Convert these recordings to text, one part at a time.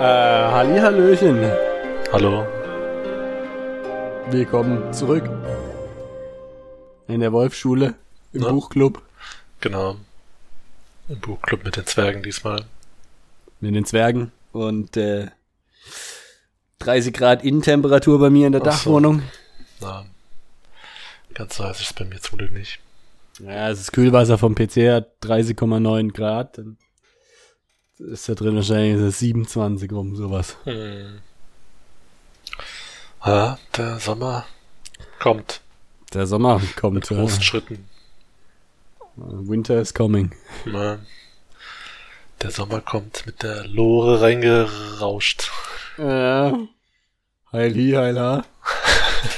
Äh, Hallihallöchen. Hallo. Willkommen zurück. In der Wolfschule, im Ja. Buchclub, Genau. Im Buchclub mit den Zwergen diesmal. mit den Zwergen und äh, 30 Grad Innentemperatur bei mir in der Ach so. Dachwohnung. Na, ganz so heiß ist es bei mir zum Glück nicht. Ja, das Kühlwasser vom PC hat 30,9 Grad. Dann ist da drin wahrscheinlich so 27 rum, sowas. Hm. Ja, der Sommer kommt Der Sommer kommt. mit großen Schritten. Winter is coming. Na, der Sommer kommt mit der Lore reingerauscht. Ja. Heil hi, heil ha.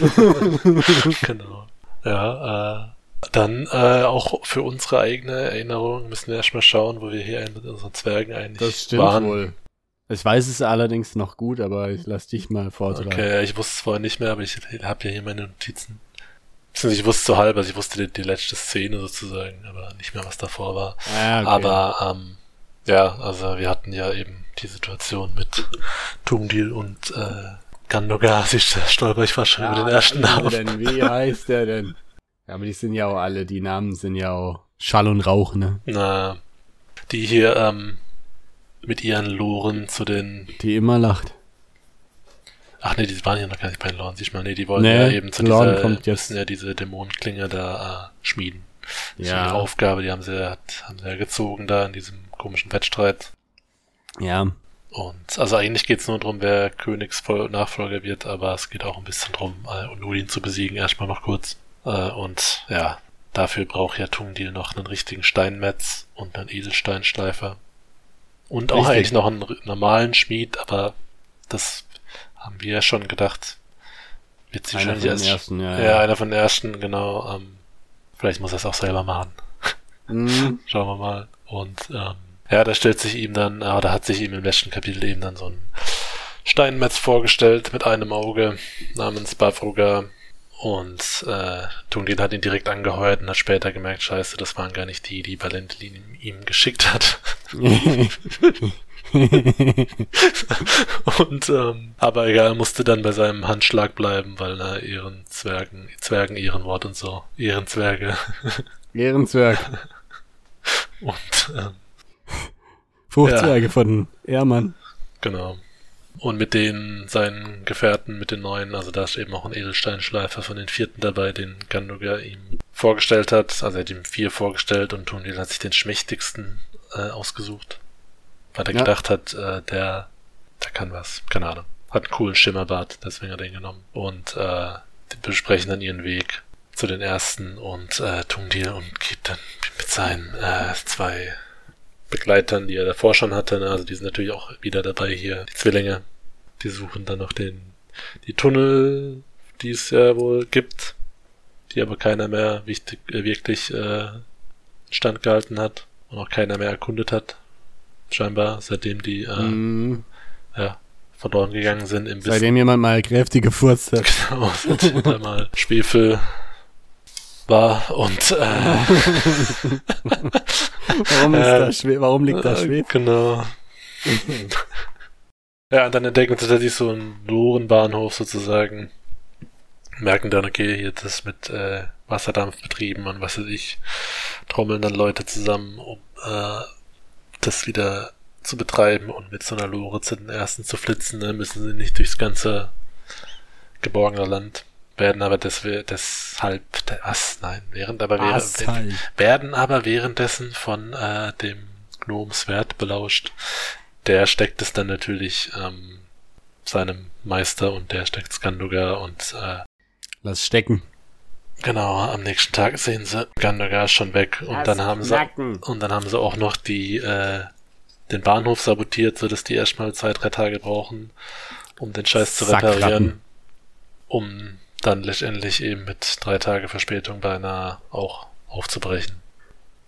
genau. Ja, äh, dann äh, auch für unsere eigene Erinnerung müssen wir erstmal schauen, wo wir hier mit unseren Zwergen eigentlich Das stimmt waren. wohl. Ich weiß es allerdings noch gut, aber ich lass dich mal vortragen. Okay, ich wusste es vorher nicht mehr, aber ich habe ja hier meine Notizen. Ich wusste so halb, also ich wusste die, die letzte Szene sozusagen, aber nicht mehr, was davor war. Ah, okay. Aber ähm, ja, also wir hatten ja eben die Situation mit Tungdil und äh, Gandogar. Ich stolper ich fast schon ja, über den ersten Namen. Denn, wie heißt der denn? Ja, aber die sind ja auch alle, die Namen sind ja auch Schall und Rauch, ne? Na, die hier ähm, mit ihren Loren zu den. Die immer lacht. Ach nee, die waren ja noch gar nicht bei den Loren. Siehst du mal, nee, die wollen Nee, ja eben zu Loren dieser, kommt jetzt. müssen ja diese Dämonenklinge da äh, schmieden. Das ist ihre Aufgabe, die haben sie, ja- haben sie ja gezogen da in diesem komischen Wettstreit. Ja. Und also eigentlich geht's nur darum, wer Königsnachfolger wird, aber es geht auch ein bisschen drum, äh, Unudin zu besiegen, erstmal noch kurz. Äh, und ja, dafür braucht ja Tungdil noch einen richtigen Steinmetz und einen Edelsteinschleifer. Und auch Richtig. eigentlich noch einen normalen Schmied, aber das haben wir ja schon gedacht. Wird sich Einer schon von den erst- ersten, ja. ja, einer von den ersten, genau. Ähm, vielleicht muss er es auch selber machen. Mhm. Schauen wir mal. Und ähm, ja, da stellt sich ihm dann, äh, da hat sich ihm im letzten Kapitel eben dann so ein Steinmetz vorgestellt mit einem Auge namens Bafruga. Und äh, Tungdin hat ihn direkt angeheuert und hat später gemerkt, scheiße, das waren gar nicht die, die Valentin ihm geschickt hat. und ähm, aber egal, musste dann bei seinem Handschlag bleiben, weil er ihren Zwergen, Zwergen ihren Wort und so, ihren Zwerge. Ehrenzwerg. Und ähm, Fruchtzwerge von Ehrmann. Genau. Und mit den seinen Gefährten, mit den neuen, also da ist eben auch ein Edelsteinschleifer von den vierten dabei, den Gandogar ihm vorgestellt hat. Also er hat ihm vier vorgestellt und Tundil hat sich den schmächtigsten äh, ausgesucht. Weil er Ja. gedacht hat, äh, der, der kann was. Keine Ahnung. Hat einen coolen Schimmerbart, deswegen hat er ihn genommen. Und äh, die besprechen dann ihren Weg zu den ersten und äh, Tungdil und geht dann mit seinen äh, zwei Begleitern, die er davor schon hatte. Ne? Also die sind natürlich auch wieder dabei hier, die Zwillinge. Die suchen dann noch den, die Tunnel, die es ja wohl gibt, die aber keiner mehr wichtig, äh, wirklich äh, stand gehalten hat und auch keiner mehr erkundet hat. Scheinbar, seitdem die äh, Mhm. ja, verloren gegangen sind im Wissen. Seitdem jemand mal kräftig gefurzt hat. Genau, seitdem da mal Schwefel war und äh, Warum, ist Äh, da Schwe warum liegt da Äh, Schwefel? Genau. ja, und dann entdecken sie tatsächlich so einen Lorenbahnhof sozusagen. Merken dann, okay, hier das mit äh, Wasserdampf betrieben und was weiß ich, trommeln dann Leute zusammen, um äh, das wieder zu betreiben und mit so einer Lore zu den ersten zu flitzen, ne, müssen sie nicht durchs ganze geborgene Land. Werden aber des, deshalb, was, nein, während aber während, Asshalt. werden aber währenddessen von äh, dem Gnomswert belauscht. Der steckt es dann natürlich ähm, seinem Meister und der steckt Skandugar und äh, Lass stecken. Genau, am nächsten Tag sehen sie Gandogar ist schon weg und dann haben sie und dann haben sie auch noch die äh, den Bahnhof sabotiert, sodass die erstmal zwei, drei Tage brauchen, um den Scheiß zu Sackratten. reparieren, um dann letztendlich eben mit drei Tage Verspätung beinahe auch aufzubrechen.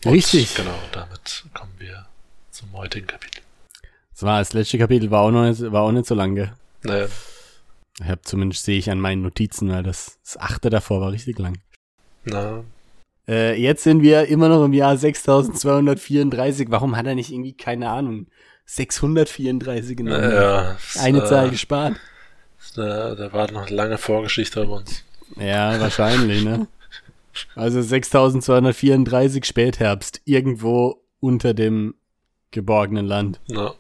Und Richtig. Genau, damit kommen wir zum heutigen Kapitel. Das war das letzte Kapitel, war auch, noch nicht, war auch nicht so lang, gell? Naja, Ich hab zumindest sehe ich an meinen Notizen, weil das, das achte davor war richtig lang. Na, Äh, jetzt sind wir immer noch im Jahr 6234. Warum hat er nicht irgendwie, keine Ahnung, 634 genommen? ja, Eine äh, Zahl gespart. Da, da war noch eine lange Vorgeschichte bei uns. Ja, wahrscheinlich, ne? Also 6234 Spätherbst, irgendwo unter dem geborgenen Land. Na,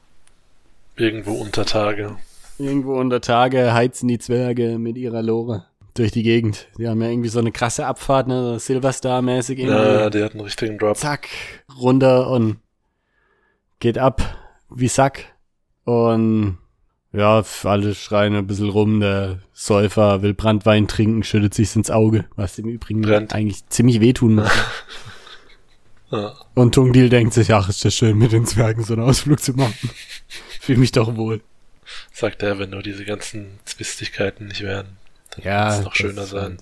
irgendwo unter Tage. Irgendwo unter Tage heizen die Zwerge mit ihrer Lore durch die Gegend. Die haben ja irgendwie so eine krasse Abfahrt, ne? So Silverstar-mäßig irgendwie. Ja, die hat einen richtigen Drop. Zack, runter und geht ab wie Sack. Und ja, alle schreien ein bisschen rum. Der Säufer will Brandwein trinken, schüttet sich's ins Auge, was im Übrigen Brennt. eigentlich ziemlich wehtun muss. Ja, Und Tungdil denkt sich, ach, ist das schön, mit den Zwergen so einen Ausflug zu machen. Fühl mich doch wohl. sagt er, wenn nur diese ganzen Zwistigkeiten nicht wären, dann Ja. es noch schöner sein.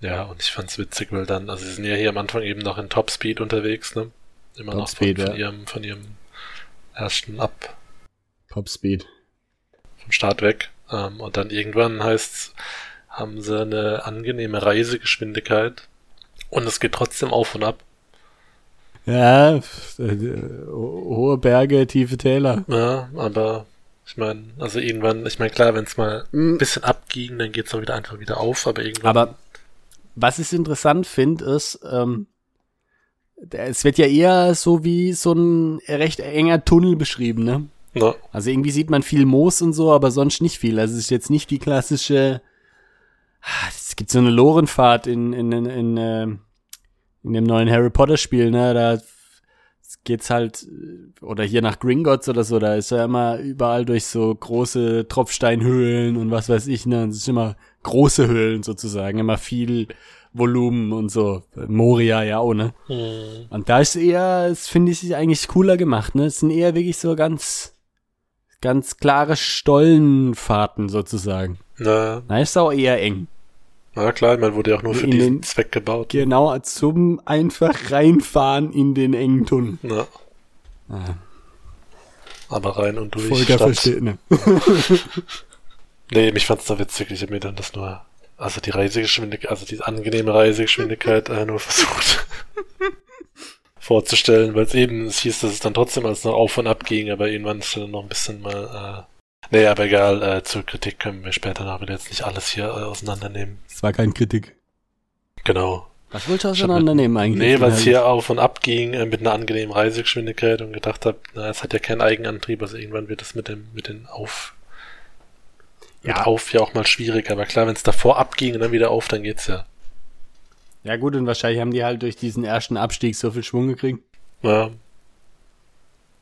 Ja, und ich fand's witzig, weil dann, also sie sind ja hier am Anfang eben noch in Topspeed unterwegs, ne? Immer noch von, Topspeed, von ja. ihrem, von ihrem ersten Ab, Popspeed. vom Start weg. Ähm, und dann irgendwann heißt's, haben sie eine angenehme Reisegeschwindigkeit und es geht trotzdem auf und ab. Ja, äh, hohe Berge, tiefe Täler. Ja, aber ich meine, also irgendwann, ich meine, klar, wenn es mal ein Mhm. bisschen abging, dann geht's auch wieder einfach wieder auf, aber irgendwann. Aber was ich interessant finde, ist, ähm, der- es wird ja eher so wie so ein recht enger Tunnel beschrieben, ne? na, Also irgendwie sieht man viel Moos und so, aber sonst nicht viel. Also es ist jetzt nicht die klassische. Ah, Es gibt so eine Lorenfahrt in, in, in, in, ähm, in dem neuen Harry Potter Spiel, ne? Da geht's halt, äh, oder hier nach Gringotts oder so, da ist ja immer überall durch so große Tropfsteinhöhlen und was weiß ich, ne? Und Es ist immer große Höhlen sozusagen, immer viel Volumen und so. Moria ja auch, ne? hm, Und da ist eher, das finde ich eigentlich cooler gemacht, ne? Es sind eher wirklich so ganz, ganz klare Stollenfahrten sozusagen. na, Na, ist auch eher eng. Na klar, ich meine, wurde ja auch nur für diesen den- Zweck gebaut. Genau zum einfach reinfahren in den engen Tunnel. Na, Ah, aber rein und durch. Volker versteht, ne? Nee, mich fand's da witzig. Ich habe mir dann das nur, also die Reisegeschwindigkeit, also die angenehme Reisegeschwindigkeit äh, nur versucht vorzustellen, weil es eben, es hieß, dass es dann trotzdem alles noch auf und ab ging, aber irgendwann ist dann noch ein bisschen mal, äh, nee, aber egal, äh, zur Kritik können wir später noch wieder jetzt nicht alles hier äh, auseinandernehmen. Das war kein Kritik. Genau. Was willst du auseinandernehmen eigentlich? Nee, weil es hier auf und ab ging äh, mit einer angenehmen Reisegeschwindigkeit und gedacht habe, na, es hat ja keinen Eigenantrieb, also irgendwann wird es mit dem, mit den Auf, mit Ja. Auf ja auch mal schwierig, aber klar, wenn es davor abging und dann wieder auf, dann geht's ja. Ja gut, und wahrscheinlich haben die halt durch diesen ersten Abstieg so viel Schwung gekriegt. Ja.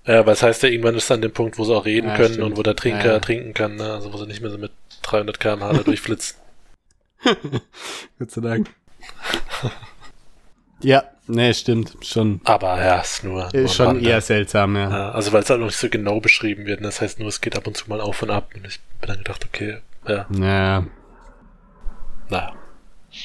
Ja, aber es heißt ja, irgendwann ist dann der Punkt, wo sie auch reden Ja, können stimmt. und wo der Trinker Ja, trinken kann, ne? also wo sie nicht mehr so mit 300 km/h da durchflitzen. Gott sei Dank. ja, nee, stimmt. Schon, Aber ja, ist nur, nur ist schon eher seltsam, ja. Ja, also weil es halt noch nicht so genau beschrieben wird. ne? Das heißt nur, es geht ab und zu mal auf und ab. Und ich bin dann gedacht, okay, ja, Ja, naja.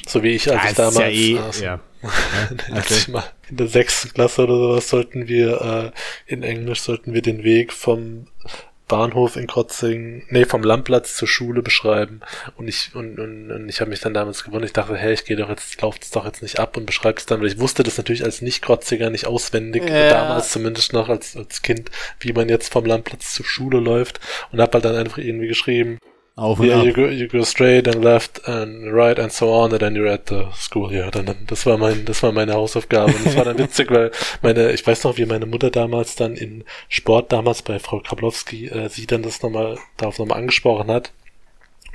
So wie ich, als ja ich damals, ja eh, also, ja. Okay. mal in der sechsten Klasse oder sowas sollten wir äh, in Englisch sollten wir den Weg vom Bahnhof in Krotzing, nee, vom Lammplatz zur Schule beschreiben. Und ich und, und, und ich habe mich dann damals gewundert. Ich dachte, hey, ich gehe doch jetzt, laufe es doch jetzt nicht ab und beschreibe es dann, weil ich wusste das natürlich als Nicht-Krotziger nicht auswendig, Ja. damals zumindest noch als, als Kind, wie man jetzt vom Lammplatz zur Schule läuft und habe halt dann einfach irgendwie geschrieben, Auf und Yeah, you ab. go, you go straight and left and right and so on and then you're at the school. Ja, dann, dann, das war mein, das war meine Hausaufgabe. Und das war dann witzig, weil meine, ich weiß noch, wie meine Mutter damals dann in Sport damals bei Frau Krablowski, äh, sie dann das nochmal, darauf nochmal angesprochen hat.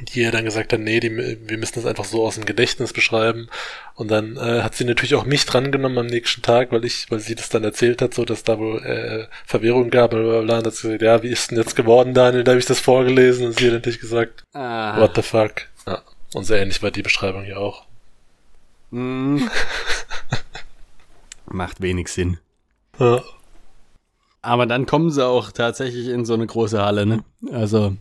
Und die ihr dann gesagt hat, nee, die, wir müssen das einfach so aus dem Gedächtnis beschreiben. Und dann äh, hat sie natürlich auch mich drangenommen am nächsten Tag, weil ich, weil sie das dann erzählt hat, so dass da wohl äh, Verwirrung gab. Und dann hat sie gesagt, ja, wie ist denn jetzt geworden, Daniel? Da habe ich das vorgelesen und sie hat natürlich gesagt, Ah. What the fuck? Ja. Und so ähnlich war die Beschreibung hier auch. Mm. Macht wenig Sinn. Ja. Aber dann kommen sie auch tatsächlich in so eine große Halle, ne? Also,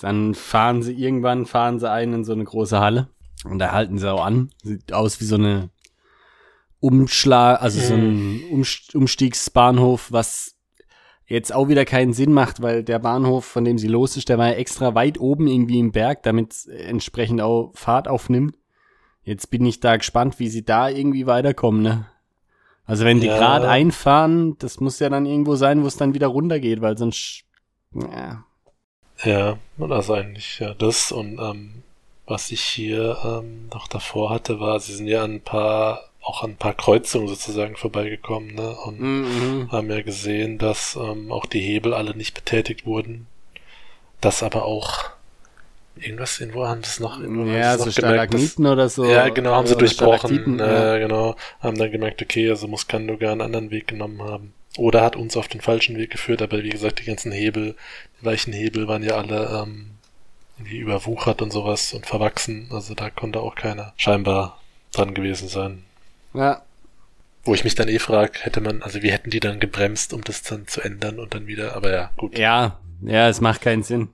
dann fahren sie, irgendwann fahren sie ein in so eine große Halle. Und da halten sie auch an. Sieht aus wie so eine Umschlag, also so ein Umst Umstiegsbahnhof, was jetzt auch wieder keinen Sinn macht, weil der Bahnhof, von dem sie los ist, der war ja extra weit oben irgendwie im Berg, damit es entsprechend auch Fahrt aufnimmt. Jetzt bin ich da gespannt, wie sie da irgendwie weiterkommen, ne? Also wenn die Ja. gerade einfahren, das muss ja dann irgendwo sein, wo es dann wieder runtergeht, weil sonst, ja, Ja, also eigentlich ja das und ähm, was ich hier ähm, noch davor hatte, war, sie sind ja an ein paar, auch an ein paar Kreuzungen sozusagen vorbeigekommen, ne? Und Mhm. haben ja gesehen, dass ähm, auch die Hebel alle nicht betätigt wurden. Das aber auch irgendwas, irgendwo haben sie es noch, irgendwo ja, so noch gemerkt, dass- Stalagmiten oder so. ja, genau, haben sie oder durchbrochen. Äh, genau, haben dann gemerkt, okay, also muss Kandoga einen anderen Weg genommen haben. Oder hat uns auf den falschen Weg geführt, aber wie gesagt, die ganzen Hebel, die weichen Hebel waren ja alle ähm, irgendwie überwuchert und sowas und verwachsen. Also da konnte auch keiner scheinbar dran gewesen sein. ja. Wo ich mich dann eh frage, hätte man, also wie hätten die dann gebremst, um das dann zu ändern und dann wieder, aber ja, gut. Ja, ja, es macht keinen Sinn.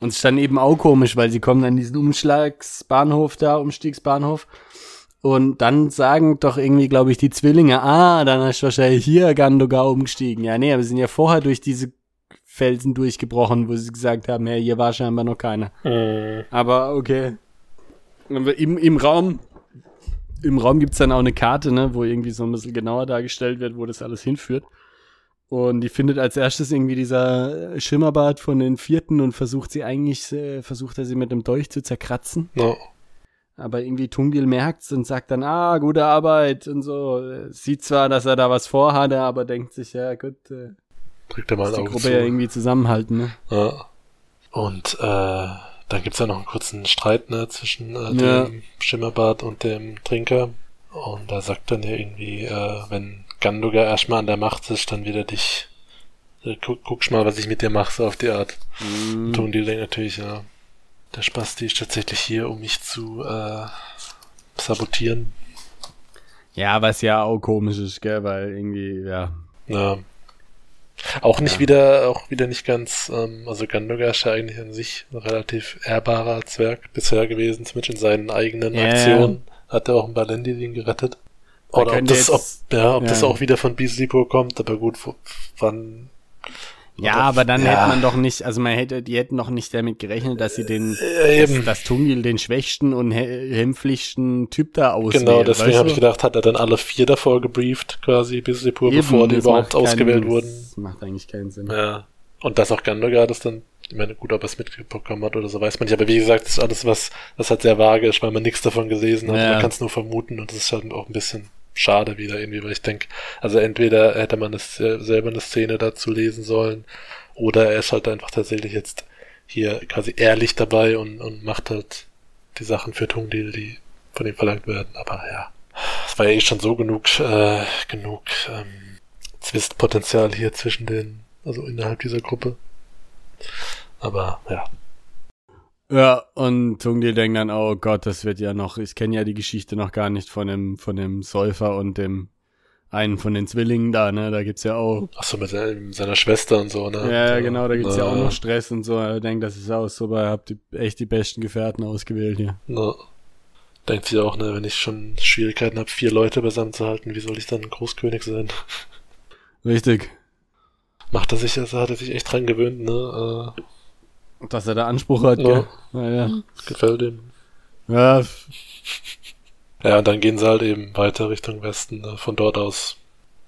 Und es ist dann eben auch komisch, weil sie kommen an diesen Umschlagsbahnhof da, Umstiegsbahnhof. Und dann sagen doch irgendwie, glaube ich, die Zwillinge, ah, dann ist wahrscheinlich hier Gandoga umgestiegen. Ja, nee, aber sie sind ja vorher durch diese Felsen durchgebrochen, wo sie gesagt haben, ja, hier war scheinbar noch keiner. Mm, Aber okay. Im, im Raum, im Raum gibt's dann auch eine Karte, ne, wo irgendwie so ein bisschen genauer dargestellt wird, wo das alles hinführt. Und die findet als erstes irgendwie dieser Schimmerbart von den vierten und versucht sie eigentlich, äh, versucht er sie mit dem Dolch zu zerkratzen. no. Aber irgendwie Tungil merkt's und sagt dann, ah, gute Arbeit und so. Äh, Sieht zwar, dass er da was vorhatte, aber denkt sich, ja gut, äh, Drückt er mal ein die Gruppe zu. ja irgendwie zusammenhalten, ne? Ja. Und äh, dann gibt's ja noch einen kurzen Streit ne, zwischen äh, Ja. dem Schimmerbart und dem Trinker. Und da sagt dann ja irgendwie, äh, wenn Gandoga erstmal an der Macht ist, dann wird er dich. Äh, guck, guckst mal, was ich mit dir mache, so auf die Art. Mhm. Tun die natürlich, ja. Der Spasti ist tatsächlich hier, um mich zu äh, sabotieren. Ja, was ja auch komisch ist, gell, weil irgendwie, ja. Ja. Auch nicht Ja. wieder, auch wieder nicht ganz, ähm, also Gandoga ist ja eigentlich an sich ein relativ ehrbarer Zwerg bisher gewesen, zumindest in seinen eigenen Ja. Aktionen. Hat er auch einen Balendi den gerettet. Oder ob das, ob, jetzt- ja, ob ja. das auch wieder von Bislipo kommt, aber gut, wann, Ja, aber dann ja. hätte man doch nicht, also man hätte, die hätten doch nicht damit gerechnet, dass sie den, äh, eben. dass, dass Tungil den schwächsten und hä- hämpflichsten Typ da auswählt. Genau, deswegen habe ich gedacht, hat er dann alle vier davor gebrieft, quasi Bislipo, Eben, bevor die das überhaupt ausgewählt keinen- wurden. Das macht eigentlich keinen Sinn. Ja. Und dass auch Gandogar das dann, ich meine, gut, ob er es mitbekommen hat oder so, weiß man nicht. Aber wie gesagt, das ist alles, was, was halt sehr vage ist, weil man nichts davon gelesen hat. Ja. Man kann es nur vermuten und das ist halt auch ein bisschen schade wieder irgendwie, weil ich denke, also entweder hätte man es äh, selber eine Szene dazu lesen sollen oder er ist halt einfach tatsächlich jetzt hier quasi ehrlich dabei und, und macht halt die Sachen für Tungdil, die von ihm verlangt werden. Aber ja, es war ja eh schon so genug, äh, genug ähm, Zwistpotenzial hier zwischen den, also innerhalb dieser Gruppe. Aber ja, Ja, und Tungil denkt dann, oh Gott, das wird ja noch, ich kenne ja die Geschichte noch gar nicht von dem, von dem Säufer und dem einen von den Zwillingen da, ne, da gibt's ja auch, ach so mit seiner, Schwester und so, ne? ja, genau, da gibt's ja auch Na, noch Stress und so, er denkt, das ist aus, aber ihr habt die, echt die besten Gefährten ausgewählt hier. na. Denkt sie auch, ne, wenn ich schon Schwierigkeiten habe, vier Leute beisammen zu halten, wie soll ich dann Großkönig sein? Richtig. Macht er sich, also hat er sich echt dran gewöhnt, ne? Dass er da Anspruch hat, Ja. gell? Ja, ja. Äh, gefällt ihm. ja Ja, und dann gehen sie halt eben weiter Richtung Westen, ne, von dort aus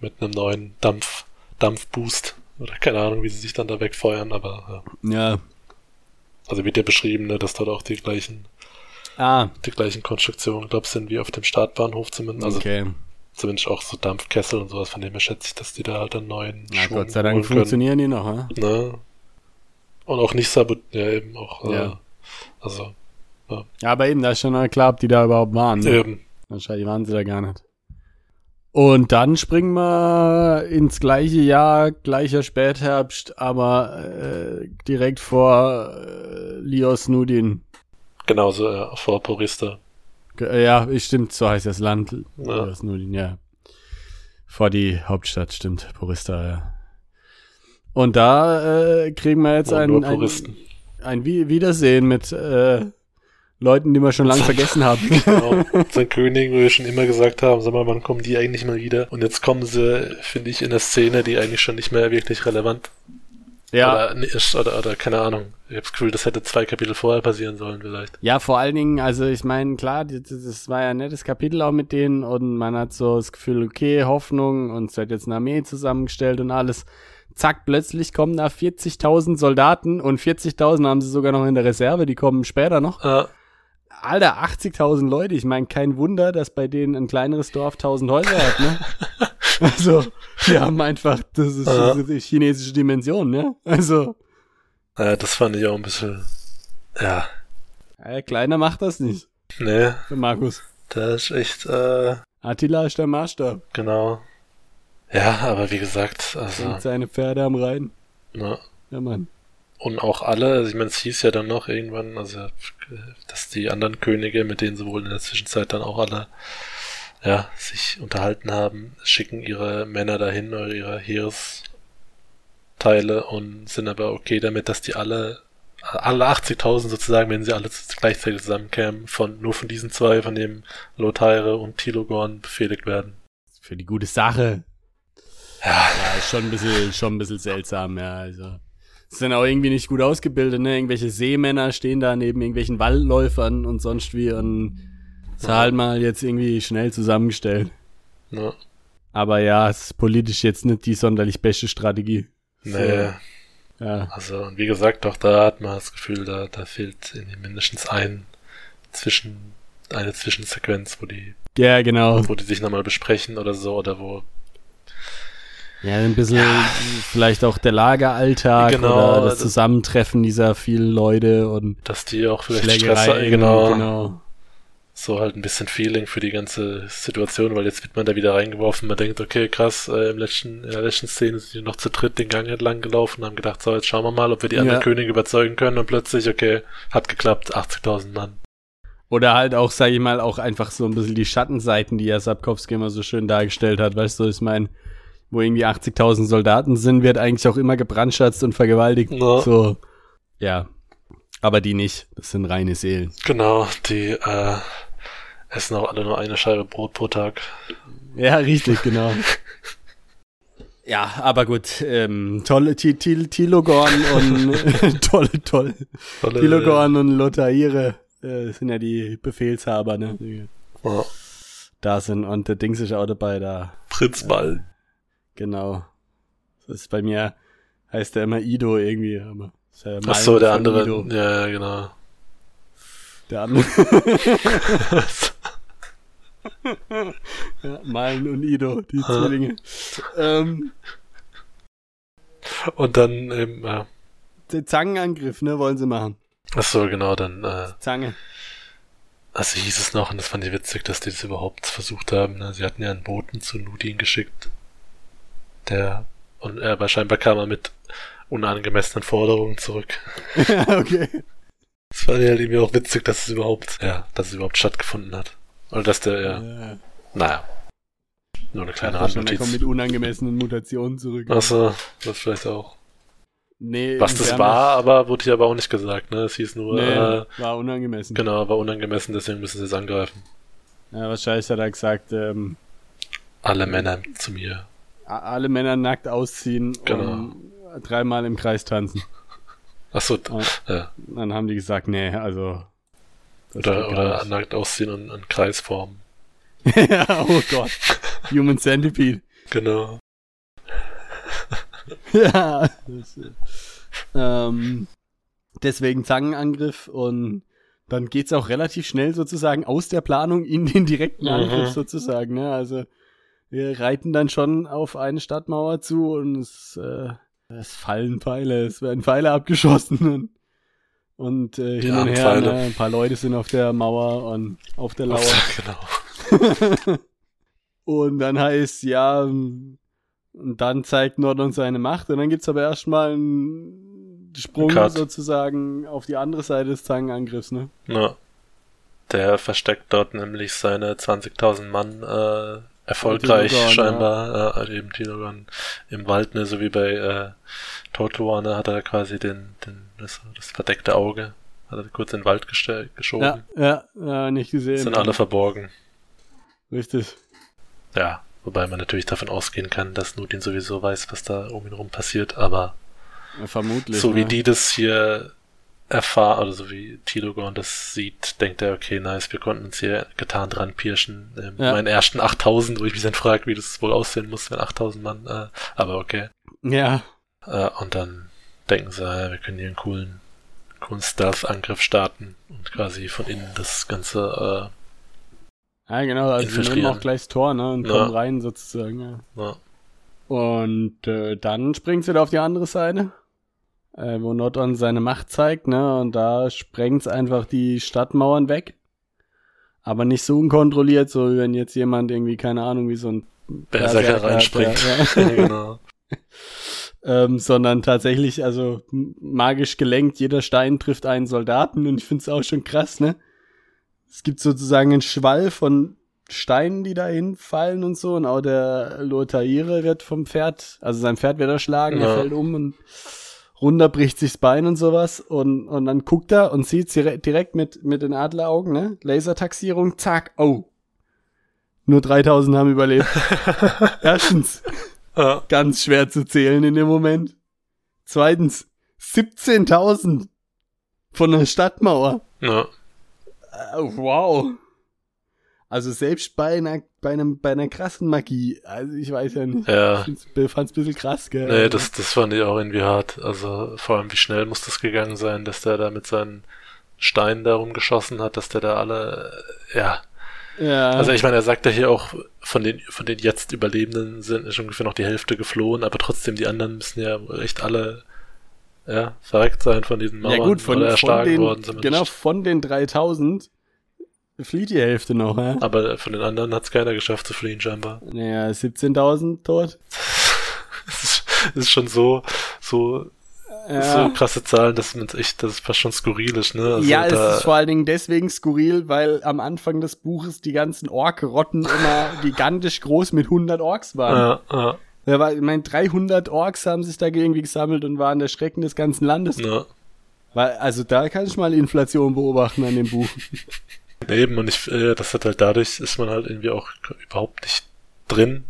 mit einem neuen Dampf, Dampfboost. Oder keine Ahnung, wie sie sich dann da wegfeuern, aber ja. ja. Also wird ja beschrieben, ne, dass dort auch die gleichen, Ah, die gleichen Konstruktionen, glaub sind wie auf dem Startbahnhof zumindest. Also okay. zumindest auch so Dampfkessel und sowas, von dem her schätze ich, dass die da halt einen neuen Na, Schwung Gott sei Dank funktionieren die noch, ne? Ne? Und auch nicht sabot, ja eben auch, äh, Ja. also Ja, aber eben, da ist schon mal klar, ob die da überhaupt waren. Ne? eben, Wahrscheinlich waren sie da gar nicht. Und dann springen wir ins gleiche Jahr, gleicher Spätherbst, aber äh, direkt vor äh, Lios Nudin. genauso ja, vor Porista. Äh, Ja, stimmt, so heißt das Land. Ja. Lios Nudin, ja. Vor die Hauptstadt, stimmt, Porista, ja. Und da äh, kriegen wir jetzt ein, ein, ein Wi- Wiedersehen mit äh, Leuten, die wir schon lange vergessen haben. Genau. Sein König, wo wir schon immer gesagt haben, sag mal, wann kommen die eigentlich mal wieder? Und jetzt kommen sie, finde ich, in eine Szene, die eigentlich schon nicht mehr wirklich relevant Ja, oder, ist. Oder, oder keine Ahnung. Ich habe das Gefühl, das hätte zwei Kapitel vorher passieren sollen vielleicht. ja, vor allen Dingen, also ich meine, klar, das, das war ja ein nettes Kapitel auch mit denen und man hat so das Gefühl, okay, Hoffnung und es wird jetzt eine Armee zusammengestellt und alles. Zack, plötzlich kommen da 40.000 Soldaten und 40.000 haben sie sogar noch in der Reserve, die kommen später noch. Äh, Alter, 80.000 Leute. Ich meine, kein Wunder, dass bei denen ein kleineres Dorf 1000 Häuser hat, ne? also, die haben einfach, das ist Ja. die chinesische Dimension, ne? Also, äh, das fand ich auch ein bisschen. Ja. äh, kleiner macht das nicht, Nee, für Markus. das ist echt, äh, Attila ist der Maßstab. genau. Ja, aber wie gesagt, also. Und seine Pferde am Rhein. Ne, Ja, Mann. Und auch alle, also ich meine, es hieß ja dann noch irgendwann, also dass die anderen Könige, mit denen sie wohl in der Zwischenzeit dann auch alle ja, sich unterhalten haben, schicken ihre Männer dahin oder ihre Heeresteile und sind aber okay damit, dass die alle, alle 80.000 sozusagen, wenn sie alle gleichzeitig zusammenkämen, von nur von diesen zwei, von dem Lothaire und Tilogorn befehligt werden. Für die gute Sache. Ja, Ja, ist schon ein bisschen, schon ein bisschen seltsam, ja, also. Sind auch irgendwie nicht gut ausgebildet, ne? Irgendwelche Seemänner stehen da neben irgendwelchen Waldläufern und sonst wie und ist halt mal jetzt irgendwie schnell zusammengestellt. ne, Aber ja, es ist politisch jetzt nicht die sonderlich beste Strategie. nee. Ja. Also, und wie gesagt, auch da hat man das Gefühl, da, da fehlt mindestens ein zwischen, eine Zwischensequenz, wo die, Ja, genau. wo die sich nochmal besprechen oder so, oder wo, Ja, ein bisschen vielleicht auch der Lageralltag Genau, oder das Zusammentreffen dieser vielen Leute und dass die auch vielleicht Stress, genau, genau. so halt ein bisschen Feeling für die ganze Situation, weil jetzt wird man da wieder reingeworfen, man denkt, okay, krass, äh, im letzten, in der letzten Szene sind die noch zu dritt den Gang entlang gelaufen, haben gedacht, so, jetzt schauen wir mal, ob wir die anderen Ja. Könige überzeugen können und plötzlich, okay, hat geklappt, 80.000 Mann. Oder halt auch, sag ich mal, auch einfach so ein bisschen die Schattenseiten, die ja Sapkowski immer so schön dargestellt hat. Weißt du, ich meine, wo irgendwie 80.000 Soldaten sind, wird eigentlich auch immer gebrandschatzt und vergewaltigt. Ja. So, ja. Aber die nicht. Das sind reine Seelen. Genau, die, äh, essen auch alle nur eine Scheibe Brot pro Tag. Ja, richtig, genau. Ja, aber gut, ähm, tolle Ti- Ti- Tilogorn und tolle, toll. Tolle, Tilogorn und Lothaire äh, sind ja die Befehlshaber, ne? Die da sind und der Dings ist auch dabei da. Prinz Ball. Genau. Das ist bei mir, heißt der immer Ido irgendwie, aber ja Ach so, der andere. Ido. Ja, ja, genau. Der andere. ja, Malen und Ido, die. Zwillinge. ähm, Und dann eben, ja. den Zangenangriff, ne, wollen sie machen. Ach so, genau, dann, äh, Zange. also hieß es noch, und das fand ich witzig, dass die das überhaupt versucht haben, ne? Sie hatten ja einen Boten zu Nudin geschickt. Der, und er, aber scheinbar kam er mit unangemessenen Forderungen zurück. okay. Das fand ich halt irgendwie auch witzig, dass es überhaupt, ja, dass es überhaupt stattgefunden hat. Oder dass der, ja, Ja. naja. Nur eine kleine schon, der kommt Randnotiz. mit unangemessenen Mutationen zurück. Ach so, das vielleicht auch. Nee, Was das war, aber wurde hier aber auch nicht gesagt, ne? Es hieß nur, Nee, äh, war unangemessen. genau, war unangemessen, deswegen müssen sie es angreifen. Ja, wahrscheinlich hat er gesagt, ähm, Alle Männer zu mir. Alle Männer nackt ausziehen Genau. und dreimal im Kreis tanzen. Ach so, Oh. ja. Dann haben die gesagt, nee, also. Oder, geht oder nackt ausziehen und einen Kreis formen. ja, oh Gott. Human Centipede. Genau. ja. Das, ähm, deswegen Zangenangriff und dann geht's auch relativ schnell sozusagen aus der Planung in den direkten Mhm. Angriff sozusagen. Ne? Also wir reiten dann schon auf eine Stadtmauer zu und es, äh, es fallen Pfeile, es werden Pfeile abgeschossen und, und äh, hin Ja, und her. Ne? Ein paar Leute sind auf der Mauer und auf der Lauer. genau. Und dann heißt, ja, und dann zeigt Nordon seine Macht. Und dann gibt's aber erstmal einen Sprung Cut. sozusagen auf die andere Seite des Zangenangriffs, ne? Ja. Der versteckt dort nämlich seine 20.000 Mann äh, erfolgreich Tilogon, scheinbar, äh, eben Tilogon im Wald, ne, so wie bei äh, Totluane hat er quasi den, den das, das verdeckte Auge. Hat er kurz in den Wald geschoben. Ja, ja, äh, nicht gesehen. Sind alle verborgen. Richtig. Ja, wobei man natürlich davon ausgehen kann, dass Nudin sowieso weiß, was da um ihn rum passiert, aber ja, vermutlich. so wie ne? die das hier erfahren, oder so wie Tilogorn das sieht, denkt er, okay, nice, wir konnten uns hier getan dran pirschen. Ähm, Ja. Meinen ersten 8000, wo ich mich dann frage, wie das wohl aussehen muss, wenn 8000 Mann, äh, aber okay. Ja, Äh, und dann denken sie, ja, wir können hier einen coolen, coolen Stealth-Angriff starten und quasi von innen das Ganze, ja, genau. Also wir nehmen auch gleich das Tor, ne? Und Ja. kommen rein sozusagen, ja. äh, ja, Und äh, dann springt sie da auf die andere Seite, äh, wo Nordon seine Macht zeigt, ne? Und da sprengt's einfach die Stadtmauern weg. Aber nicht so unkontrolliert, so wie wenn jetzt jemand irgendwie, keine Ahnung, wie so ein Berserker reinspringt. ja, Ja, genau. ähm, sondern tatsächlich, also magisch gelenkt, jeder Stein trifft einen Soldaten und ich find's auch schon krass, ne? Es gibt sozusagen einen Schwall von Steinen, die da hinfallen und so und auch der Lothaire wird vom Pferd, also sein Pferd wird erschlagen, er Ja. fällt um und runter bricht sich's Bein und sowas und, und dann guckt er und sieht direkt mit, mit den Adleraugen, ne? Lasertaxierung, zack, oh. Nur 3000 haben überlebt. Erstens, Ja, ganz schwer zu zählen in dem Moment. Zweitens, 17.000 von der Stadtmauer. ja, wow. Also selbst bei einer, bei einem, bei einer krassen Magie, also ich weiß ja nicht. ja. Ich fand's ein bisschen krass, gell? Nee, das, das fand ich auch irgendwie hart. Also vor allem, wie schnell muss das gegangen sein, dass der da mit seinen Steinen da rumgeschossen hat, dass der da alle, äh, ja. ja. Also ich meine, er sagt ja hier auch, von den, von den jetzt Überlebenden sind ist ungefähr noch die Hälfte geflohen, aber trotzdem, die anderen müssen ja echt alle, ja, verreckt sein von diesen Mauern ja gut, von, oder von erschlagen den, worden. zumindest. genau, von den 3000 flieht die Hälfte noch, ja? Aber von den anderen hat es keiner geschafft zu fliehen, scheinbar. Naja, 17.000 tot. Das ist, schon so, so, so krasse Zahlen, dass man echt, das ist fast schon skurril ist, ne? Also ja, es ist vor allen Dingen deswegen skurril, weil am Anfang des Buches die ganzen Ork-Rotten immer gigantisch groß mit 100 Orks waren. ja, ja, Ja, weil, ich meine, 300 Orks haben sich da irgendwie gesammelt und waren der Schrecken des ganzen Landes. ja. Weil, also da kann ich mal Inflation beobachten an dem Buch. Eben, und ich, äh, das hat halt dadurch, ist man halt irgendwie auch überhaupt nicht drin.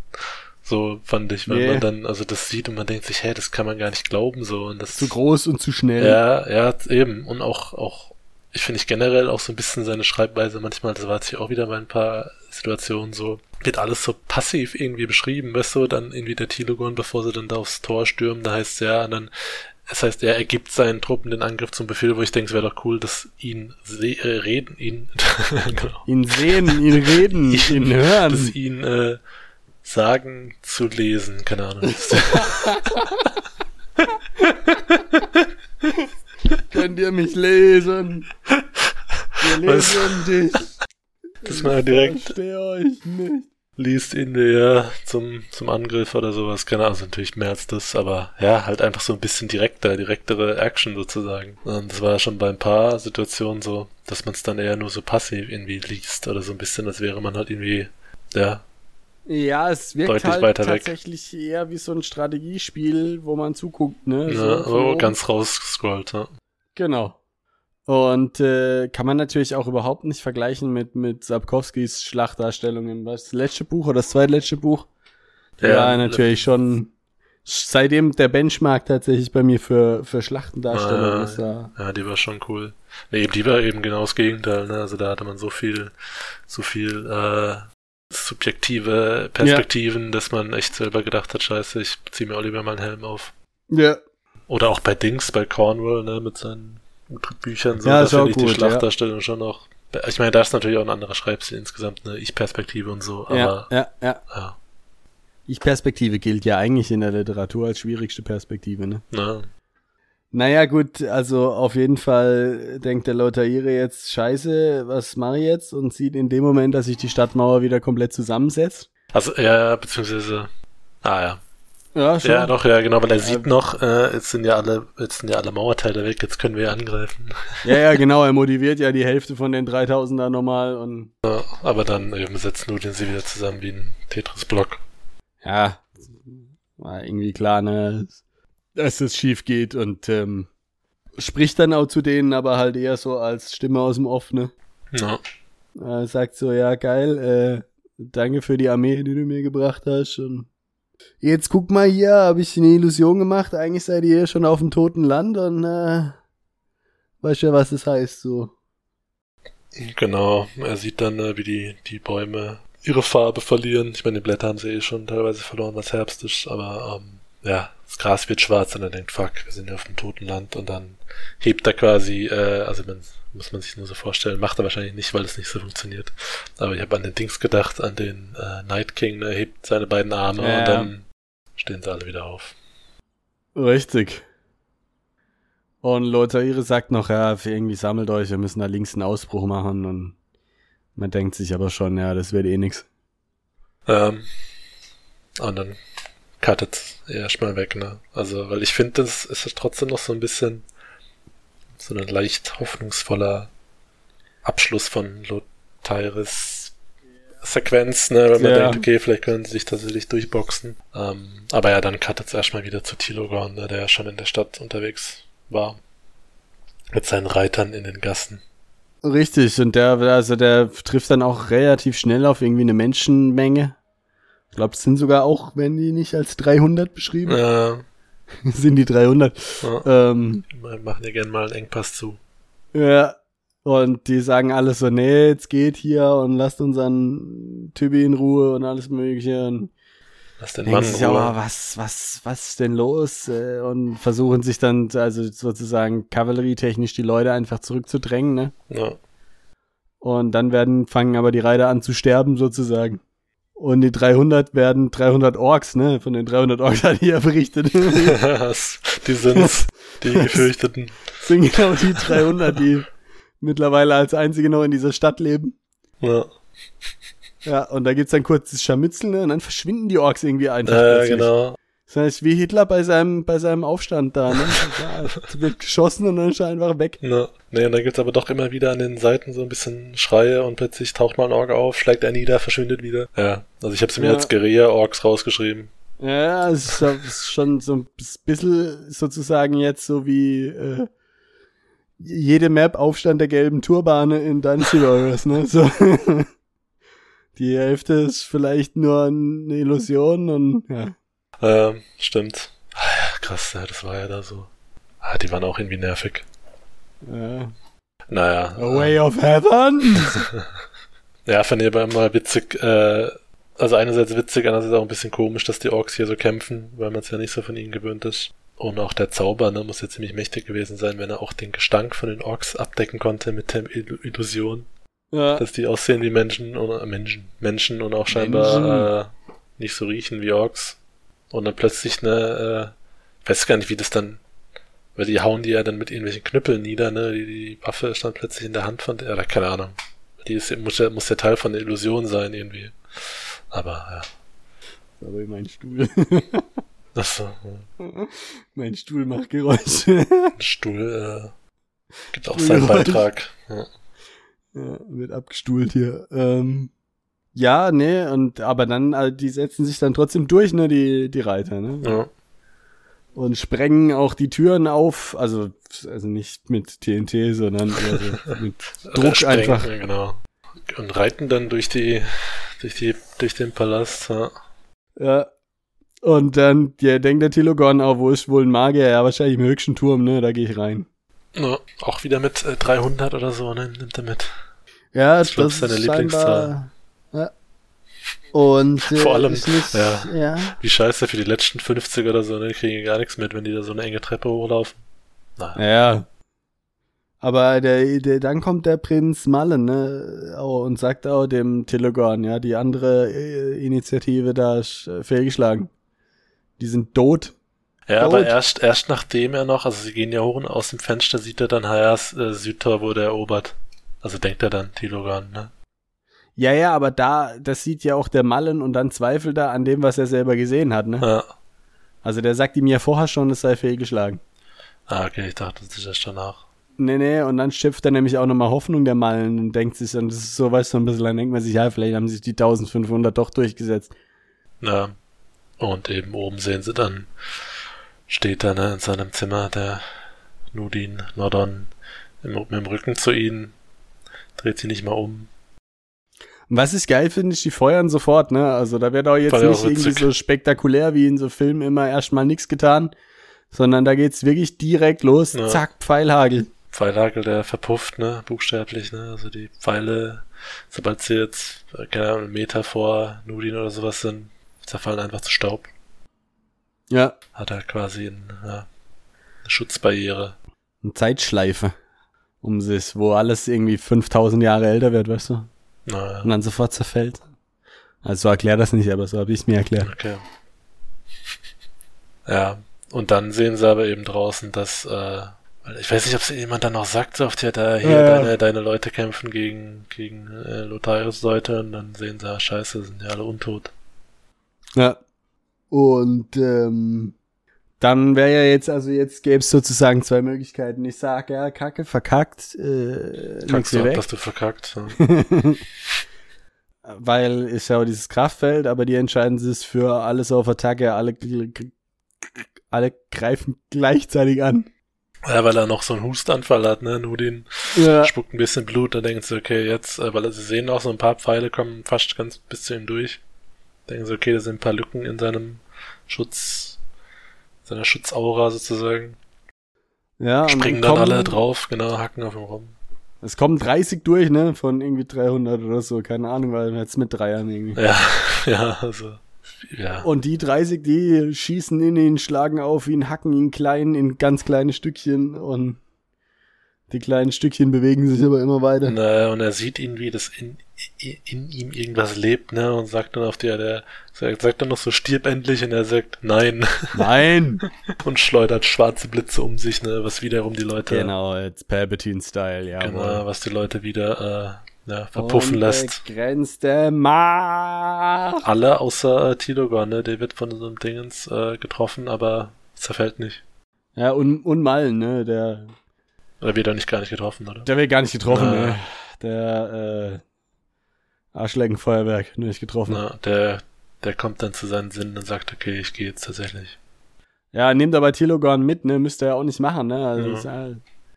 So fand ich, wenn Nee. man dann, also das sieht und man denkt sich, hey, das kann man gar nicht glauben, so, und das, Zu groß und zu schnell. ja, ja, eben, und auch, auch, ich finde ich generell auch so ein bisschen seine Schreibweise manchmal, das war jetzt hier auch wieder bei ein paar Situationen so, wird alles so passiv irgendwie beschrieben, weißt du, dann irgendwie der Tilogorn, bevor sie dann da aufs Tor stürmen, da heißt es ja, und dann, es heißt, er ergibt seinen Truppen den Angriff zum Befehl, wo ich denke, es wäre doch cool, dass ihn se äh, reden, ihn, genau, Ihn sehen, ihn reden, ihn hören. das ihn äh, sagen zu lesen, keine Ahnung. Könnt ihr mich lesen? Wir Was? lesen dich. Das mal direkt Ich verstehe euch nicht. Liest ihn der zum, zum Angriff oder sowas, keine Ahnung, ist natürlich mehr als das, aber ja, halt einfach so ein bisschen direkter, direktere Action sozusagen. Und das war ja schon bei ein paar Situationen so, dass man es dann eher nur so passiv irgendwie liest oder so ein bisschen, als wäre man halt irgendwie, ja, Ja, es wirkt Deutlich halt weiter weg. tatsächlich eher wie so ein Strategiespiel, wo man zuguckt, ne? ja oben. ganz rausgescrollt, ja. Genau. Und äh, kann man natürlich auch überhaupt nicht vergleichen mit, mit Sapkowskis Schlachtdarstellungen. Das letzte Buch oder das zweitletzte Buch? Ja, Ja, natürlich schon seitdem der Benchmark tatsächlich bei mir für, für Schlachtendarstellungen Ah, ist. Da. Ja, die war schon cool. Nee, eben, die war eben genau das Gegenteil, ne? Also da hatte man so viel, so viel, äh, subjektive Perspektiven, dass man echt selber gedacht hat, scheiße, ich zieh mir lieber mal einen Helm auf. Ja. Oder auch bei Dings, bei Cornwall, ne, mit seinen Büchern, so, Ja, da finde ich die gut, ja. Schlachtdarstellung schon noch. Ich meine, da ist natürlich auch ein anderer Schreibstil insgesamt, eine Ich-Perspektive und so, ja, aber ja, ja. ja, Ich-Perspektive gilt ja eigentlich in der Literatur als schwierigste Perspektive, ne? ne, Naja, gut, also auf jeden Fall denkt der Lothaire jetzt, scheiße, was mache ich jetzt? Und sieht in dem Moment, dass sich die Stadtmauer wieder komplett zusammensetzt. Also, ja, beziehungsweise, ah ja. Ja, schon. Ja, doch, ja, genau, weil er sieht Ähm, noch, äh, jetzt sind ja alle, jetzt sind ja alle Mauerteile weg, jetzt können wir angreifen. Ja, ja, genau, er motiviert ja die Hälfte von den 3000er nochmal und Ja, aber dann eben setzen nur den sie wieder zusammen wie ein Tetris-Block. ja, war irgendwie klar, ne, dass es schief geht und ähm, spricht dann auch zu denen, aber halt eher so als Stimme aus dem Off, ne? Ja. Er sagt so, ja, geil, äh, danke für die Armee, die du mir gebracht hast. Und jetzt guck mal hier, habe ich eine Illusion gemacht. Eigentlich seid ihr schon auf dem toten Land und äh, weißt ja, was das heißt, so. Genau, er sieht dann, äh, wie die, die Bäume ihre Farbe verlieren. Ich meine, die Blätter haben sie eh schon teilweise verloren, was Herbst ist, aber ähm, ja, das Gras wird schwarz und er denkt, fuck, wir sind ja auf dem toten Land und dann hebt er quasi, äh, also man, muss man sich nur so vorstellen, macht er wahrscheinlich nicht, weil es nicht so funktioniert. Aber ich habe an den Dings gedacht, an den äh, Night King, er hebt seine beiden Arme Ja. und dann stehen sie alle wieder auf. Richtig. Und Lothar sagt noch, ja, irgendwie sammelt euch, wir müssen da links einen Ausbruch machen und man denkt sich aber schon, ja, das wird eh nix. Ähm, und dann cuttet erstmal weg, ne? Also, weil ich finde, das ist trotzdem noch so ein bisschen so ein leicht hoffnungsvoller Abschluss von Lothairis Sequenz, ne? Wenn man Ja. denkt, okay, vielleicht können sie sich tatsächlich durchboxen. Ähm, aber ja, dann cuttet es erstmal wieder zu Tilogorn, ne? Der ja schon in der Stadt unterwegs war. Mit seinen Reitern in den Gassen. Richtig, und der, also der trifft dann auch relativ schnell auf irgendwie eine Menschenmenge. Ich glaube, es sind sogar auch, wenn die nicht als 300 beschrieben, Äh, sind die 300. ja, Ähm, wir machen ja gerne mal einen Engpass zu. ja, und die sagen alles so, nee, jetzt geht hier und lasst unseren Typi in Ruhe und alles mögliche. Und Lass den Mann sich aber, was, was, was ist denn los? Äh, Und versuchen sich dann, also sozusagen kavallerietechnisch die Leute einfach zurückzudrängen, ne? Ja. Und dann werden, fangen aber die Reiter an zu sterben, sozusagen. Und die 300 werden 300 Orks, ne? Von den 300 Orks hat er ja berichtet. die sind's, die gefürchteten. sind genau die 300, die mittlerweile als einzige noch in dieser Stadt leben. Ja, Ja, und da gibt's dann kurz das Scharmützel, ne? Und dann verschwinden die Orks irgendwie einfach. äh, plötzlich. genau. Das heißt, wie Hitler bei seinem, bei seinem Aufstand da, ne? Ja, es wird geschossen und dann ist er einfach weg. Ja. Nee, und dann gibt's aber doch immer wieder an den Seiten so ein bisschen Schreie und plötzlich taucht mal ein Ork auf, schlägt er nieder, verschwindet wieder. Ja, also ich habe sie mir Ja. als Guerilla-Orks rausgeschrieben. Ja, es ist, es ist schon so ein bisschen sozusagen jetzt so wie äh, jede Map Aufstand der gelben Turbane in Dynasty Warriors, ne? So. Die Hälfte ist vielleicht nur eine Illusion und ja. Ähm, stimmt. Ah, ja, krass, ja, das war ja da so. Ah, die waren auch irgendwie nervig. ja. Naja. A way of heaven! Ja, fand ich aber immer witzig, äh, also einerseits witzig, andererseits auch ein bisschen komisch, dass die Orks hier so kämpfen, weil man es ja nicht so von ihnen gewöhnt ist. Und auch der Zauber, ne, muss ja ziemlich mächtig gewesen sein, wenn er auch den Gestank von den Orks abdecken konnte mit der Illu- Illusion, Ja. dass die aussehen wie Menschen oder äh, Menschen, Menschen und auch scheinbar äh, nicht so riechen wie Orks. Und dann plötzlich, ne, äh, weiß gar nicht, wie das dann, weil die hauen die ja dann mit irgendwelchen Knüppeln nieder, ne, die, die Waffe ist dann plötzlich in der Hand von der, oder keine Ahnung. Die ist, muss, ja, muss ja Teil von der Illusion sein, irgendwie. Aber, ja. Aber mein Stuhl. Das so, mein Stuhl macht Geräusche. ein Stuhl, äh, gibt auch seinen Beitrag. Ja. Ja, wird abgestuhlt hier. Ähm, ja, nee, und aber dann, also die setzen sich dann trotzdem durch, ne, die, die Reiter, ne? Ja. Und sprengen auch die Türen auf, also, also nicht mit TNT, sondern eher so mit Druck einfach. ja, Genau. Und reiten dann durch die, durch die, durch den Palast, ja. Ja. Und dann, ja, denkt der Tilogorn auch, wo ist wohl ein Magier? Ja, wahrscheinlich im höchsten Turm, ne, da gehe ich rein. ja. Auch wieder mit äh, 300 oder so, ne, nimmt er mit. Ja, Das das, ist seine ja. Und, äh, Vor allem, ist nicht, ja. ja. Wie scheiße für die letzten 50 oder so, ne, die kriegen gar nichts mit, wenn die da so eine enge Treppe hochlaufen. Na, Ja. Aber der, der, dann kommt der Prinz Mallen, ne, oh, und sagt auch dem Telogorn, ja, die andere äh, Initiative da ist äh, fehlgeschlagen. Die sind tot. Ja, aber Tot. erst, erst nachdem er noch, also sie gehen ja hoch und aus dem Fenster sieht er dann Hayas äh, Südtor wurde erobert. Also denkt er dann, Tilogan, ne? Ja, ja, aber da, das sieht ja auch der Mallen und dann zweifelt er an dem, was er selber gesehen hat, ne? Ja. Also der sagt ihm ja vorher schon, es sei fehlgeschlagen. Ah, okay, ich dachte, das ist erst danach. Nee, nee, und dann schöpft er nämlich auch nochmal Hoffnung der Mallen und denkt sich, und das ist so, weißt du, so ein bisschen, dann denkt man sich, ja, vielleicht haben sich die 1500 doch durchgesetzt. Ja. Und eben oben sehen sie dann, steht da ne, in seinem Zimmer der Nudin, Nordon im, mit dem Rücken zu ihnen, dreht sie nicht mal um. Was ich geil finde, ist, die feuern sofort, ne? Also da wird auch jetzt nicht irgendwie witzig. so spektakulär wie in so Filmen immer erstmal nichts getan, sondern da geht's wirklich direkt los, Ja. zack, Pfeilhagel. Pfeilhagel, der verpufft, ne, buchstäblich, ne, also die Pfeile, sobald sie jetzt, äh, keine Ahnung, einen Meter vor Nudin oder sowas sind, zerfallen einfach zu Staub. Ja, Hat er quasi ein, ja, eine Schutzbarriere. eine Zeitschleife um sich, wo alles irgendwie 5000 Jahre älter wird, weißt du? Naja, Und dann sofort zerfällt. Also so erklär das nicht, aber so habe ich es mir erklärt. okay. Ja, und dann sehen sie aber eben draußen, dass, äh, ich weiß nicht, ob es jemand dann noch sagt, so auf der, da, hier, Ja, ja. deine, deine Leute kämpfen gegen, gegen äh, Lotharios Leute und dann sehen sie, ah, scheiße, sind ja alle untot. Ja. Und ähm, dann wäre ja jetzt, also jetzt gäbe es sozusagen zwei Möglichkeiten. Ich sage, ja, Kacke, verkackt, äh, nix du ab, weg. dass du verkackt. Ja. Weil ist ja auch dieses Kraftfeld, aber die entscheiden sich für alles auf Attacke, alle, alle greifen gleichzeitig an. Ja, weil er noch so einen Hustanfall hat, ne? Nudin Ja. spuckt ein bisschen Blut, da denken sie, okay, jetzt, äh, weil sie sehen auch so ein paar Pfeile kommen fast ganz bis zu ihm durch. Denken sie, okay, da sind ein paar Lücken in seinem Schutz, seiner Schutzaura sozusagen. ja Springen dann kommen- alle drauf, genau, hacken auf ihm rum. Es kommen 30 durch, ne, von irgendwie 300 oder so, keine Ahnung, weil jetzt mit Dreiern irgendwie. Ja, ja, also, ja. Und die 30, die schießen in ihn, schlagen auf ihn, hacken ihn klein in ganz kleine Stückchen und die kleinen Stückchen bewegen sich aber immer weiter. Äh, und er sieht ihn, wie das in, in, ihm irgendwas lebt, ne, und sagt dann auf der, der, sagt, sagt dann noch so, stirb endlich, und er sagt, nein, Nein! und schleudert schwarze Blitze um sich, ne, was wiederum die Leute, genau, jetzt Palpatine-Style, ja. genau, was die Leute wieder, äh, ja, verpuffen lässt. Begrenzte Macht. Alle außer äh, Tilogon, ne, der wird von so einem Dingens äh, getroffen, aber zerfällt nicht. Ja, und, und Mallen, ne, der, Oder wird er nicht gar nicht getroffen, oder? der wird gar nicht getroffen, Na. ne. Der, äh, Arschleckenfeuerwerk, nur nicht getroffen. Na, der, der kommt dann zu seinen Sinnen und sagt, okay, ich gehe jetzt tatsächlich. Ja, nimmt aber Tilogorn mit, ne? Müsste er auch nicht machen, ne? Also Ja. ist ja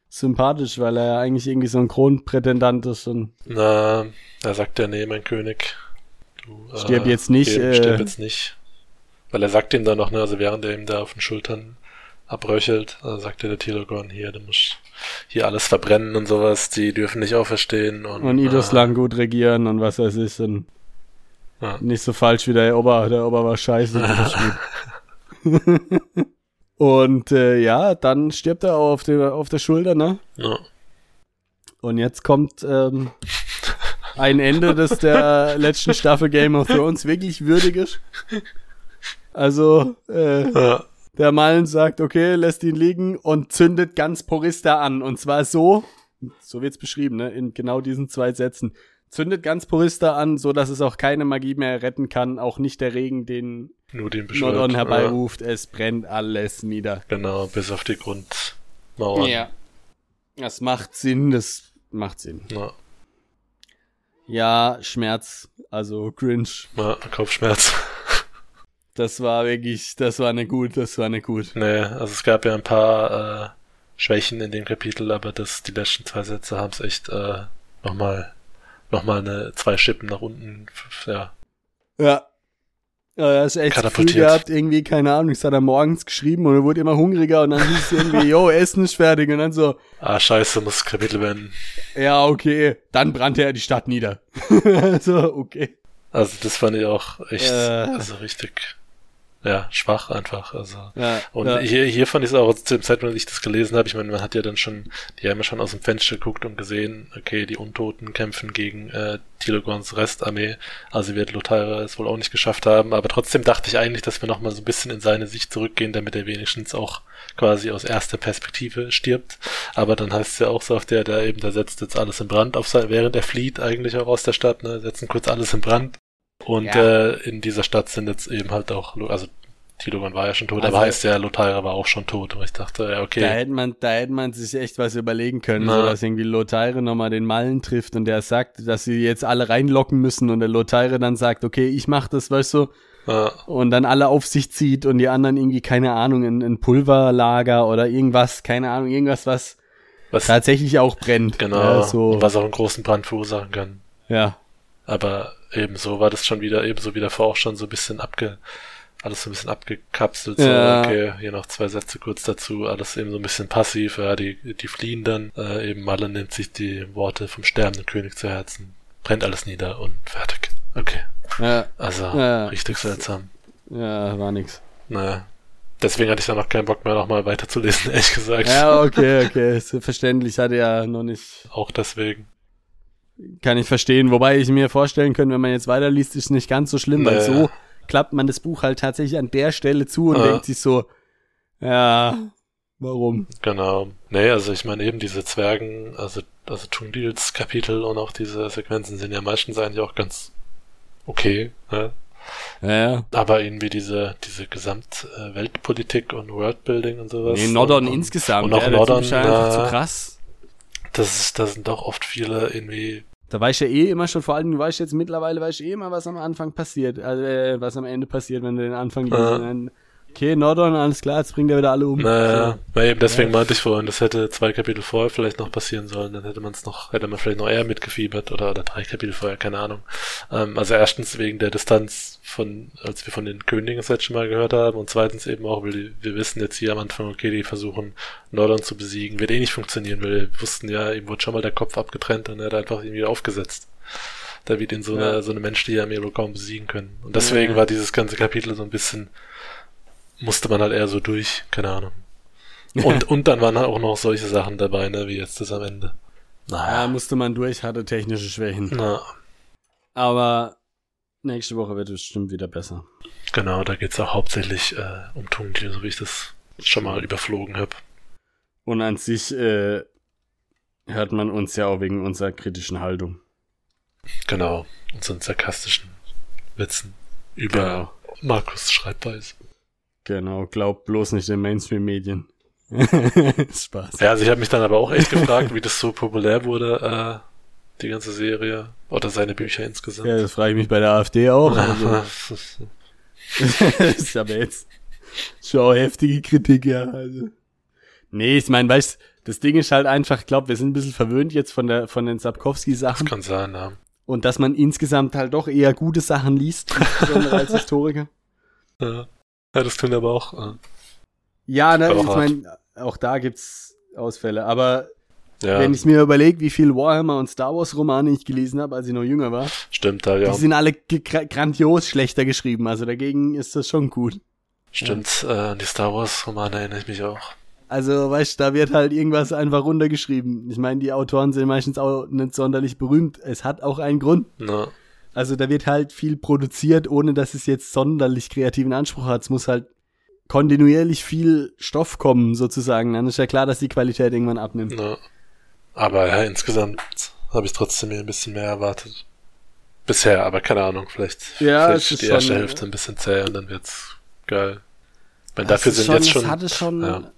sympathisch, weil er ja eigentlich irgendwie so ein Kronprätendant ist und Na, da sagt er, nee, mein König, du Stirb jetzt nicht, äh, stirb jetzt nicht. Weil er sagt ihm dann noch, ne, also während er ihm da auf den Schultern abröchelt, äh, sagt er der Tilogorn hier, du musst hier alles verbrennen und sowas, die dürfen nicht auferstehen und, und Idoslan gut regieren und was weiß ich und Äh, ja. nicht so falsch wie der Ober, der Ober war scheiße. und äh, ja, dann stirbt er auch auf der, auf der Schulter, ne? Ja. Und jetzt kommt ähm, ein Ende, das der letzten Staffel Game of Thrones wirklich würdig ist. Also, äh, Ja. Der Mallen sagt, okay, lässt ihn liegen und zündet ganz Porista an. Und zwar so, so wird's beschrieben, ne, in genau diesen zwei Sätzen. Zündet ganz Porista an, so dass es auch keine Magie mehr retten kann, auch nicht der Regen, den Nur den. Nordon ja. herbeiruft. Es brennt alles nieder. Genau, bis auf die Grundmauern. Das macht Sinn, das macht Sinn. Ja. Ja, Schmerz, also cringe. Ja, Kopfschmerz. Das war wirklich, das war nicht gut, das war nicht gut. nee, also es gab ja ein paar äh, Schwächen in dem Kapitel, aber das, die letzten zwei Sätze haben es echt äh, nochmal noch mal eine zwei Schippen nach unten ja, Ja. Ja, er ist echt Gefühl Katapultiert. gehabt, irgendwie, keine Ahnung, das hat er morgens geschrieben und er wurde immer hungriger und dann hieß es irgendwie, yo, Essen ist fertig und dann so, Ah, scheiße, muss das Kapitel beenden. ja, okay, dann brannte er die Stadt nieder. so, okay. Also das fand ich auch echt, Äh. also richtig, ja, schwach einfach. Also Ja, und ja. hier, hier fand ich es auch zu dem Zeitpunkt, als ich das gelesen habe. Ich meine, man hat ja dann schon, die haben ja schon aus dem Fenster geguckt und gesehen, okay, die Untoten kämpfen gegen äh, Tilogons Restarmee. Also wird Lothar es wohl auch nicht geschafft haben. Aber trotzdem dachte ich eigentlich, dass wir nochmal so ein bisschen in seine Sicht zurückgehen, damit er wenigstens auch quasi aus erster Perspektive stirbt. Aber dann heißt es ja auch so auf der, der eben, da setzt jetzt alles in Brand, auf sein, während er flieht eigentlich auch aus der Stadt, ne, setzen kurz alles in Brand. Und Ja. äh, in dieser Stadt sind jetzt eben halt auch, also Tilogon war ja schon tot, Also- aber heißt ja, Lothaira war auch schon tot. Und ich dachte, ja, Da okay. hätte man, da hätte man sich echt was überlegen können, Na. so dass irgendwie Lothire nochmal den Mallen trifft und der sagt, dass sie jetzt alle reinlocken müssen und der Lothire dann sagt, okay, ich mach das, weißt du, und dann alle auf sich zieht und die anderen irgendwie, keine Ahnung, ein, ein Pulverlager oder irgendwas, keine Ahnung, irgendwas, was was, tatsächlich auch brennt. genau, Ja, so, was auch einen großen Brand verursachen kann. ja. Aber ebenso war das schon wieder, ebenso wie davor auch schon so ein bisschen abge, alles so ein bisschen abgekapselt. So, Ja. okay, hier noch zwei Sätze kurz dazu, alles eben so ein bisschen passiv, ja, die, die fliehen dann, äh, eben Malle nimmt sich die Worte vom sterbenden König zu Herzen, brennt alles nieder und fertig. Okay. Ja, Also, Ja. richtig seltsam. ja, war nix. Naja. Deswegen hatte ich dann noch keinen Bock mehr, nochmal weiterzulesen, ehrlich gesagt. Ja, okay, okay, ist verständlich, hatte ja noch nicht, Auch deswegen. Kann ich verstehen. Wobei ich mir vorstellen könnte, wenn man jetzt weiterliest, ist es nicht ganz so schlimm, weil Naja. so klappt man das Buch halt tatsächlich an der Stelle zu und Ja. denkt sich so, ja, warum? Genau. Nee, also ich meine eben diese Zwergen, also, also Tungdils Kapitel und auch diese Sequenzen sind ja meistens eigentlich auch ganz okay, ne? Ja. Aber irgendwie diese, diese Gesamtweltpolitik und Worldbuilding und sowas. Nee, Nordon und, insgesamt. und auch ja, einfach äh, zu krass. Das ist, da sind doch oft viele irgendwie, Da weiß ich ja eh immer schon, vor allem weiß ich jetzt mittlerweile, weiß ich eh immer, was am Anfang passiert, also, äh, was am Ende passiert, wenn du den Anfang liest. Ja. Okay, Nordon, alles klar, jetzt bringt er wieder alle um. naja, So. na eben deswegen meinte ich vorhin, das hätte zwei Kapitel vorher vielleicht noch passieren sollen, dann hätte man es noch, hätte man vielleicht noch eher mitgefiebert oder, oder drei Kapitel vorher, keine Ahnung. Ähm, also erstens wegen der Distanz von, als wir von den Königen das letzte Mal gehört haben und zweitens eben auch, weil die, wir wissen jetzt hier am Anfang, okay, die versuchen Nordon zu besiegen, wird eh nicht funktionieren, weil wir wussten ja, ihm wurde schon mal der Kopf abgetrennt und er hat einfach irgendwie aufgesetzt. Da wird ihn so Ja. eine, so eine menschliche Armee wohl kaum besiegen können. Und deswegen Ja. war dieses ganze Kapitel so ein bisschen, musste man halt eher so durch, keine Ahnung. Und, und dann waren halt auch noch solche Sachen dabei, ne, wie jetzt das am Ende. Ja, Naja. musste man durch, hatte technische Schwächen. Na, Aber nächste Woche wird es bestimmt wieder besser. genau, da geht's auch hauptsächlich äh, um Tungtier, so wie ich das schon mal überflogen habe. Und an sich äh, hört man uns ja auch wegen unserer kritischen Haltung. Genau, so sarkastischen Witzen über Genau. Markus Schreibweise. Genau, glaubt bloß nicht den Mainstream-Medien. Spaß. Ja, also ich habe mich dann aber auch echt gefragt, wie das so populär wurde, äh, die ganze Serie oder seine Bücher insgesamt. Ja, das frage ich mich bei der AfD auch. Also, das ist aber jetzt schon heftige Kritik, ja. Also. Nee, ich meine, weißt das Ding ist halt einfach, ich glaube, wir sind ein bisschen verwöhnt jetzt von der von den das Sapkowski-Sachen kann sein, ja. und dass man insgesamt halt doch eher gute Sachen liest, als Historiker. Ja, Ja, das tun aber auch. Äh, Ja, ne, ich meine, auch da gibt's Ausfälle, aber ja, wenn ich mir überlege, wie viel Warhammer und Star Wars Romane ich gelesen habe, als ich noch jünger war, stimmt da, ja. die sind alle grandios schlechter geschrieben, also dagegen ist das schon gut. Stimmt, äh, an die Star Wars Romane erinnere ich mich auch. Also, weißt du, da wird halt irgendwas einfach runtergeschrieben. Ich meine, die Autoren sind meistens auch nicht sonderlich berühmt. Es hat auch einen Grund. Na, Also, da wird halt viel produziert, ohne dass es jetzt sonderlich kreativen Anspruch hat. Es muss halt kontinuierlich viel Stoff kommen, sozusagen. Dann ist ja klar, dass die Qualität irgendwann abnimmt. na. Aber ja, insgesamt habe ich trotzdem mir ein bisschen mehr erwartet. Bisher, aber keine Ahnung, vielleicht, Ja, vielleicht ist die erste schon- Hälfte ein bisschen zäh und dann wird's geil. Das dafür sind schon, jetzt schon. Es hatte schon, ja.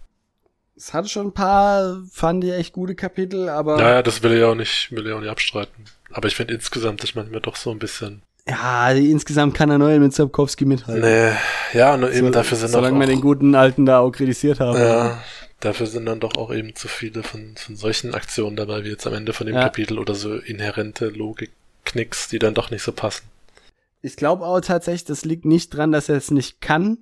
Es hatte schon ein paar, fand ich echt gute Kapitel, aber Naja, das will ich auch nicht, will ich auch nicht abstreiten. Aber ich finde insgesamt ist manchmal doch so ein bisschen. ja, insgesamt kann er neu mit Sapkowski mithalten. Nee, ja, eben So- dafür sind Solange wir den guten Alten da auch kritisiert haben. Ja, dafür sind dann doch auch eben zu viele von, von solchen Aktionen dabei, wie jetzt am Ende von dem Ja. Kapitel oder so inhärente Logik-Knicks, die dann doch nicht so passen. Ich glaube auch tatsächlich, das liegt nicht dran, dass er es nicht kann,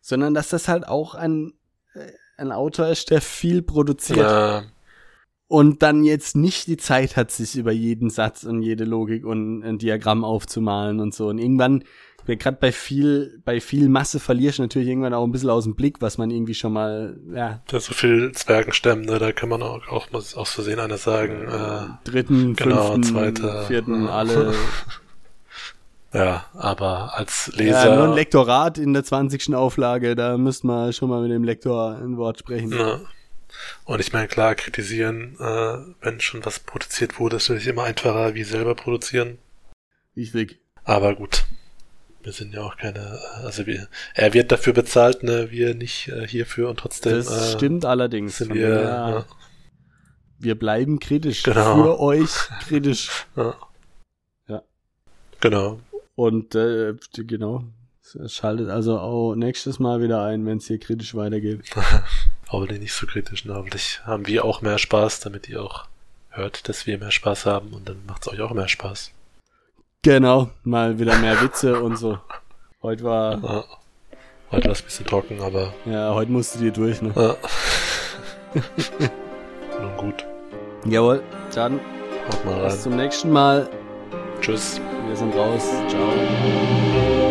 sondern dass das halt auch ein, äh, ein Autor ist, der viel produziert. Ja, und dann jetzt nicht die Zeit hat, sich über jeden Satz und jede Logik und ein Diagramm aufzumalen und so. Und irgendwann, gerade bei viel, bei viel Masse verlierst du natürlich irgendwann auch ein bisschen aus dem Blick, was man irgendwie schon mal, ja, da so viel Zwergenstämme, ne, da kann man auch, auch aus Versehen einer sagen, äh, dritten, genau, fünften, zweiter, vierten, alle. ja, aber als Ja, Leser. nur ein Lektorat in der 20. Auflage, da müsste man schon mal mit dem Lektor ein Wort sprechen. Ja. Und ich meine, klar, kritisieren, äh, wenn schon was produziert wurde, ist natürlich immer einfacher wie selber produzieren. Richtig. Aber gut, wir sind ja auch keine, äh, also wir, er wird dafür bezahlt, ne, wir nicht äh, hierfür und trotzdem Das äh, stimmt allerdings. sind wir, daher, ja, wir bleiben kritisch. Genau. Für euch kritisch. ja. Ja. Genau. Und äh, genau. Schaltet also auch nächstes Mal wieder ein, wenn es hier kritisch weitergeht. Hoffentlich nicht so kritisch, ne? Hoffentlich haben wir auch mehr Spaß, damit ihr auch hört, dass wir mehr Spaß haben und dann macht es euch auch mehr Spaß. Genau, mal wieder mehr Witze und so. Heute war. Ja. Heute war es ein bisschen trocken, aber. Ja, heute musst du dir durch, ne? Ja. Nun gut. Jawohl, dann mal bis rein. zum nächsten Mal. Tschüss. Wir sind raus. Ciao.